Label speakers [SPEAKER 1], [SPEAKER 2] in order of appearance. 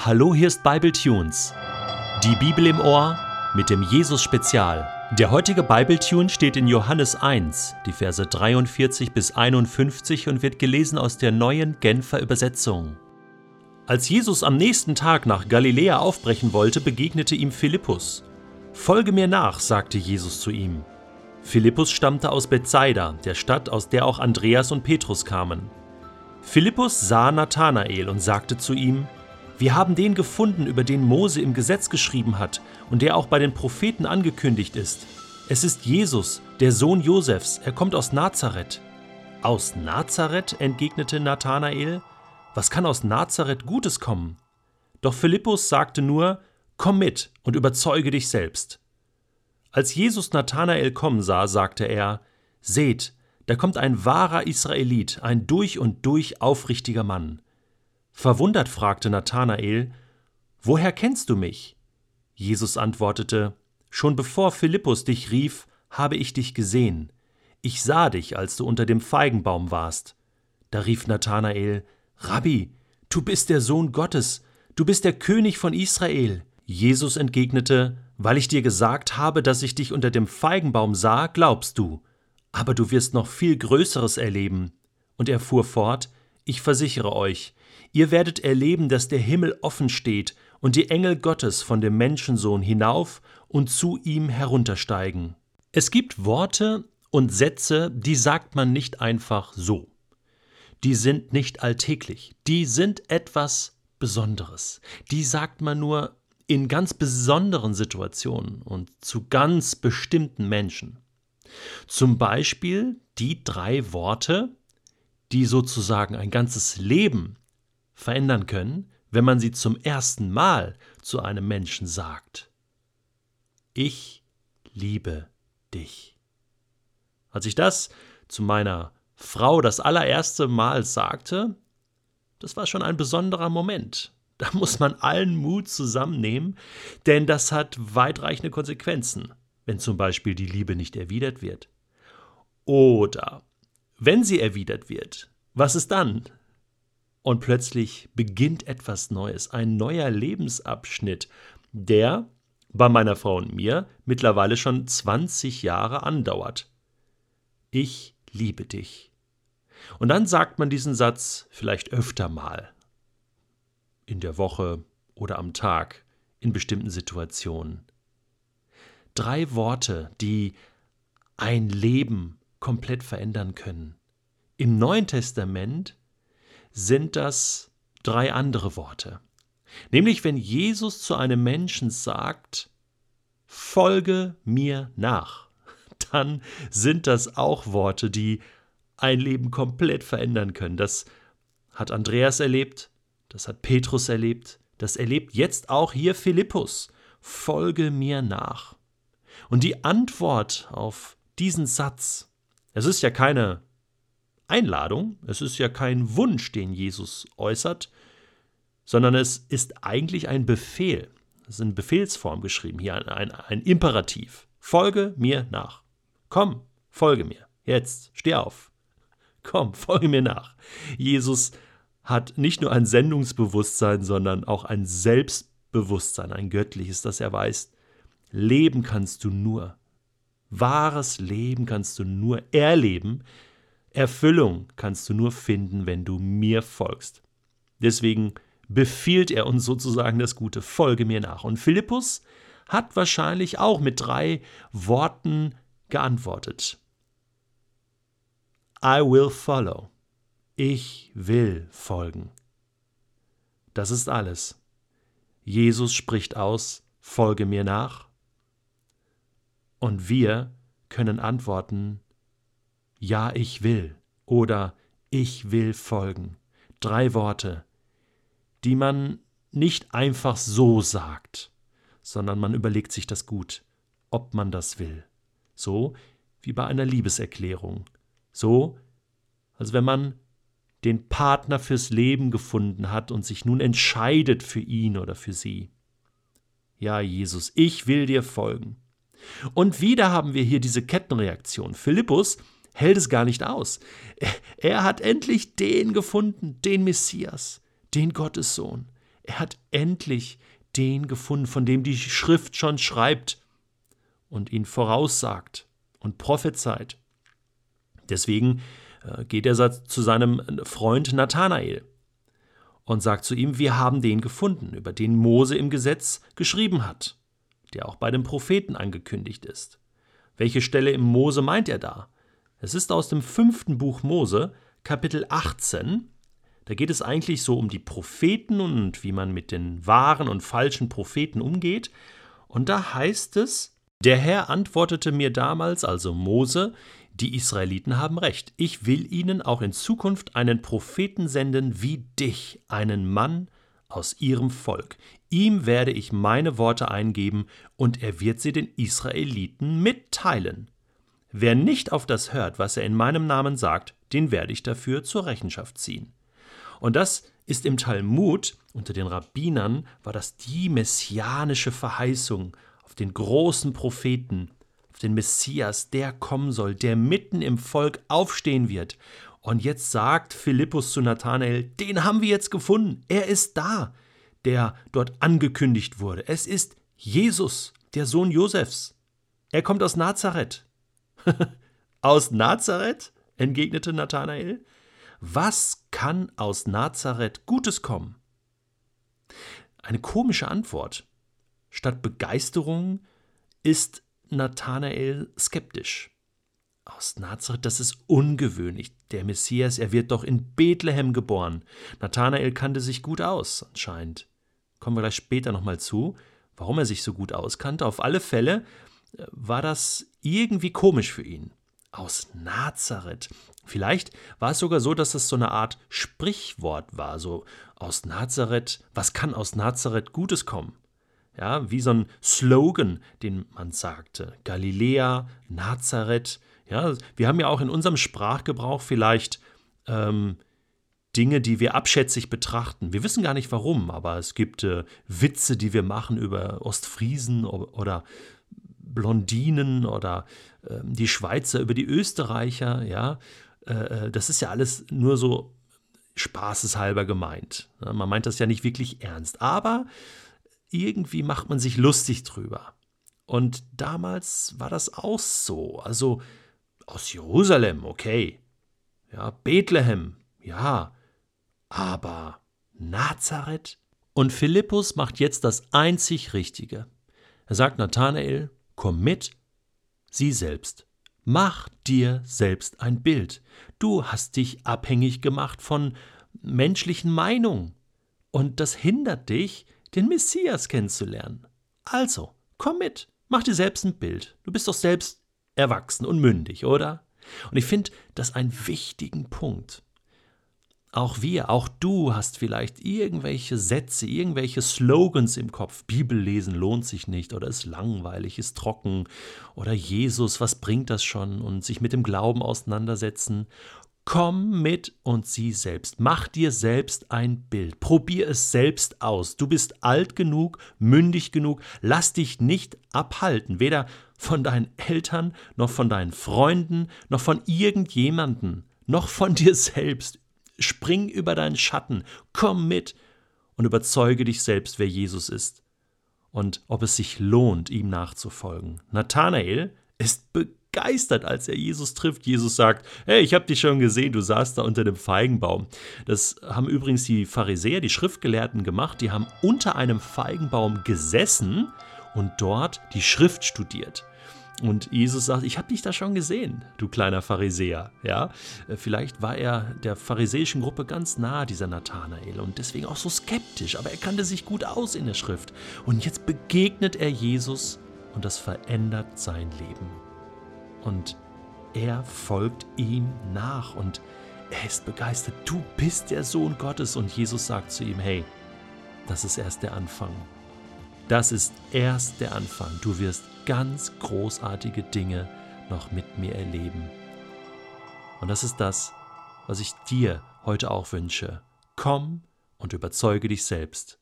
[SPEAKER 1] Hallo, hier ist Bible Tunes. Die Bibel im Ohr mit dem Jesus Spezial. Der heutige Bible Tune steht in Johannes 1, die Verse 43 bis 51 und wird gelesen aus der neuen Genfer Übersetzung. Als Jesus am nächsten Tag nach Galiläa aufbrechen wollte, begegnete ihm Philippus. Folge mir nach, sagte Jesus zu ihm. Philippus stammte aus Bethsaida, der Stadt, aus der auch Andreas und Petrus kamen. Philippus sah Nathanael und sagte zu ihm: Wir haben den gefunden, über den Mose im Gesetz geschrieben hat und der auch bei den Propheten angekündigt ist. Es ist Jesus, der Sohn Josefs, er kommt aus Nazareth. Aus Nazareth? entgegnete Nathanael. Was kann aus Nazareth Gutes kommen? Doch Philippus sagte nur: Komm mit und überzeuge dich selbst. Als Jesus Nathanael kommen sah, sagte er: Seht, da kommt ein wahrer Israelit, ein durch und durch aufrichtiger Mann. Verwundert fragte Nathanael, Woher kennst du mich? Jesus antwortete, Schon bevor Philippus dich rief, habe ich dich gesehen. Ich sah dich, als du unter dem Feigenbaum warst. Da rief Nathanael, Rabbi, du bist der Sohn Gottes, du bist der König von Israel. Jesus entgegnete, Weil ich dir gesagt habe, dass ich dich unter dem Feigenbaum sah, glaubst du aber du wirst noch viel Größeres erleben. Und er fuhr fort, ich versichere euch, ihr werdet erleben, dass der Himmel offen steht und die Engel Gottes von dem Menschensohn hinauf und zu ihm heruntersteigen. Es gibt Worte und Sätze, die sagt man nicht einfach so. Die sind nicht alltäglich, die sind etwas Besonderes. Die sagt man nur in ganz besonderen Situationen und zu ganz bestimmten Menschen. Zum Beispiel die drei Worte, die sozusagen ein ganzes Leben verändern können, wenn man sie zum ersten Mal zu einem Menschen sagt. Ich liebe dich. Als ich das zu meiner Frau das allererste Mal sagte, das war schon ein besonderer Moment. Da muss man allen Mut zusammennehmen, denn das hat weitreichende Konsequenzen wenn zum Beispiel die Liebe nicht erwidert wird? Oder wenn sie erwidert wird, was ist dann? Und plötzlich beginnt etwas Neues, ein neuer Lebensabschnitt, der bei meiner Frau und mir mittlerweile schon 20 Jahre andauert. Ich liebe dich. Und dann sagt man diesen Satz vielleicht öfter mal. In der Woche oder am Tag, in bestimmten Situationen drei Worte, die ein Leben komplett verändern können. Im Neuen Testament sind das drei andere Worte. Nämlich wenn Jesus zu einem Menschen sagt, folge mir nach, dann sind das auch Worte, die ein Leben komplett verändern können. Das hat Andreas erlebt, das hat Petrus erlebt, das erlebt jetzt auch hier Philippus. Folge mir nach. Und die Antwort auf diesen Satz, es ist ja keine Einladung, es ist ja kein Wunsch, den Jesus äußert, sondern es ist eigentlich ein Befehl. Es ist in Befehlsform geschrieben, hier ein, ein, ein Imperativ. Folge mir nach. Komm, folge mir. Jetzt, steh auf. Komm, folge mir nach. Jesus hat nicht nur ein Sendungsbewusstsein, sondern auch ein Selbstbewusstsein, ein göttliches, das er weiß, Leben kannst du nur. Wahres Leben kannst du nur erleben. Erfüllung kannst du nur finden, wenn du mir folgst. Deswegen befiehlt er uns sozusagen das Gute, folge mir nach. Und Philippus hat wahrscheinlich auch mit drei Worten geantwortet. I will follow. Ich will folgen. Das ist alles. Jesus spricht aus, folge mir nach und wir können antworten, ja, ich will oder ich will folgen. Drei Worte, die man nicht einfach so sagt, sondern man überlegt sich das gut, ob man das will. So wie bei einer Liebeserklärung. So, als wenn man den Partner fürs Leben gefunden hat und sich nun entscheidet für ihn oder für sie. Ja, Jesus, ich will dir folgen. Und wieder haben wir hier diese Kettenreaktion. Philippus hält es gar nicht aus. Er hat endlich den gefunden, den Messias, den Gottessohn. Er hat endlich den gefunden, von dem die Schrift schon schreibt und ihn voraussagt und prophezeit. Deswegen äh, geht er zu seinem Freund Nathanael und sagt zu ihm, wir haben den gefunden, über den Mose im Gesetz geschrieben hat, der auch bei den Propheten angekündigt ist. Welche Stelle im Mose meint er da? Es ist aus dem fünften Buch Mose, Kapitel 18. Da geht es eigentlich so um die Propheten und wie man mit den wahren und falschen Propheten umgeht. Und da heißt es, der Herr antwortete mir damals, also Mose, die Israeliten haben recht. Ich will ihnen auch in Zukunft einen Propheten senden wie dich, einen Mann aus ihrem Volk. Ihm werde ich meine Worte eingeben, und er wird sie den Israeliten mitteilen. Wer nicht auf das hört, was er in meinem Namen sagt, den werde ich dafür zur Rechenschaft ziehen. Und das ist im Talmud, unter den Rabbinern, war das die messianische Verheißung auf den großen Propheten, auf den Messias, der kommen soll, der mitten im Volk aufstehen wird. Und jetzt sagt Philippus zu Nathanael, den haben wir jetzt gefunden, er ist da, der dort angekündigt wurde. Es ist Jesus, der Sohn Josefs. Er kommt aus Nazareth. aus Nazareth? entgegnete Nathanael. Was kann aus Nazareth Gutes kommen? Eine komische Antwort. Statt Begeisterung ist Nathanael skeptisch. Aus Nazareth, das ist ungewöhnlich. Der Messias, er wird doch in Bethlehem geboren. Nathanael kannte sich gut aus, anscheinend. Kommen wir gleich später nochmal zu, warum er sich so gut auskannte. Auf alle Fälle äh, war das irgendwie komisch für ihn. Aus Nazareth. Vielleicht war es sogar so, dass es so eine Art Sprichwort war. So aus Nazareth, was kann aus Nazareth Gutes kommen? ja, wie so ein Slogan, den man sagte. Galiläa, Nazareth. Ja, wir haben ja auch in unserem Sprachgebrauch vielleicht ähm, Dinge, die wir abschätzig betrachten. Wir wissen gar nicht warum, aber es gibt äh, Witze, die wir machen über Ostfriesen oder Blondinen oder äh, die Schweizer über die Österreicher. Ja, äh, äh, das ist ja alles nur so spaßeshalber gemeint. Man meint das ja nicht wirklich ernst. Aber irgendwie macht man sich lustig drüber. Und damals war das auch so. Also aus Jerusalem, okay. Ja, Bethlehem, ja. Aber Nazareth? Und Philippus macht jetzt das einzig Richtige. Er sagt Nathanael, komm mit, sieh selbst. Mach dir selbst ein Bild. Du hast dich abhängig gemacht von menschlichen Meinungen. Und das hindert dich, den Messias kennenzulernen. Also, komm mit, mach dir selbst ein Bild. Du bist doch selbst erwachsen und mündig, oder? Und ich finde das einen wichtigen Punkt. Auch wir, auch du hast vielleicht irgendwelche Sätze, irgendwelche Slogans im Kopf. Bibel lesen lohnt sich nicht oder ist langweilig, ist trocken oder Jesus, was bringt das schon? Und sich mit dem Glauben auseinandersetzen. Komm mit und sieh selbst. Mach dir selbst ein Bild. Probier es selbst aus. Du bist alt genug, mündig genug. Lass dich nicht abhalten, weder von deinen Eltern, noch von deinen Freunden, noch von irgendjemanden, noch von dir selbst. Spring über deinen Schatten. Komm mit und überzeuge dich selbst, wer Jesus ist und ob es sich lohnt, ihm nachzufolgen. Nathanael ist begeistert als er Jesus trifft. Jesus sagt, hey, ich habe dich schon gesehen, du saßt da unter dem Feigenbaum. Das haben übrigens die Pharisäer, die Schriftgelehrten gemacht. Die haben unter einem Feigenbaum gesessen und dort die Schrift studiert. Und Jesus sagt, ich habe dich da schon gesehen, du kleiner Pharisäer. Ja, vielleicht war er der pharisäischen Gruppe ganz nah, dieser Nathanael, und deswegen auch so skeptisch, aber er kannte sich gut aus in der Schrift. Und jetzt begegnet er Jesus und das verändert sein Leben und er folgt ihm nach und er ist begeistert. Du bist der Sohn Gottes und Jesus sagt zu ihm, hey, das ist erst der Anfang. Das ist erst der Anfang. Du wirst ganz großartige Dinge noch mit mir erleben. Und das ist das, was ich dir heute auch wünsche. Komm und überzeuge dich selbst.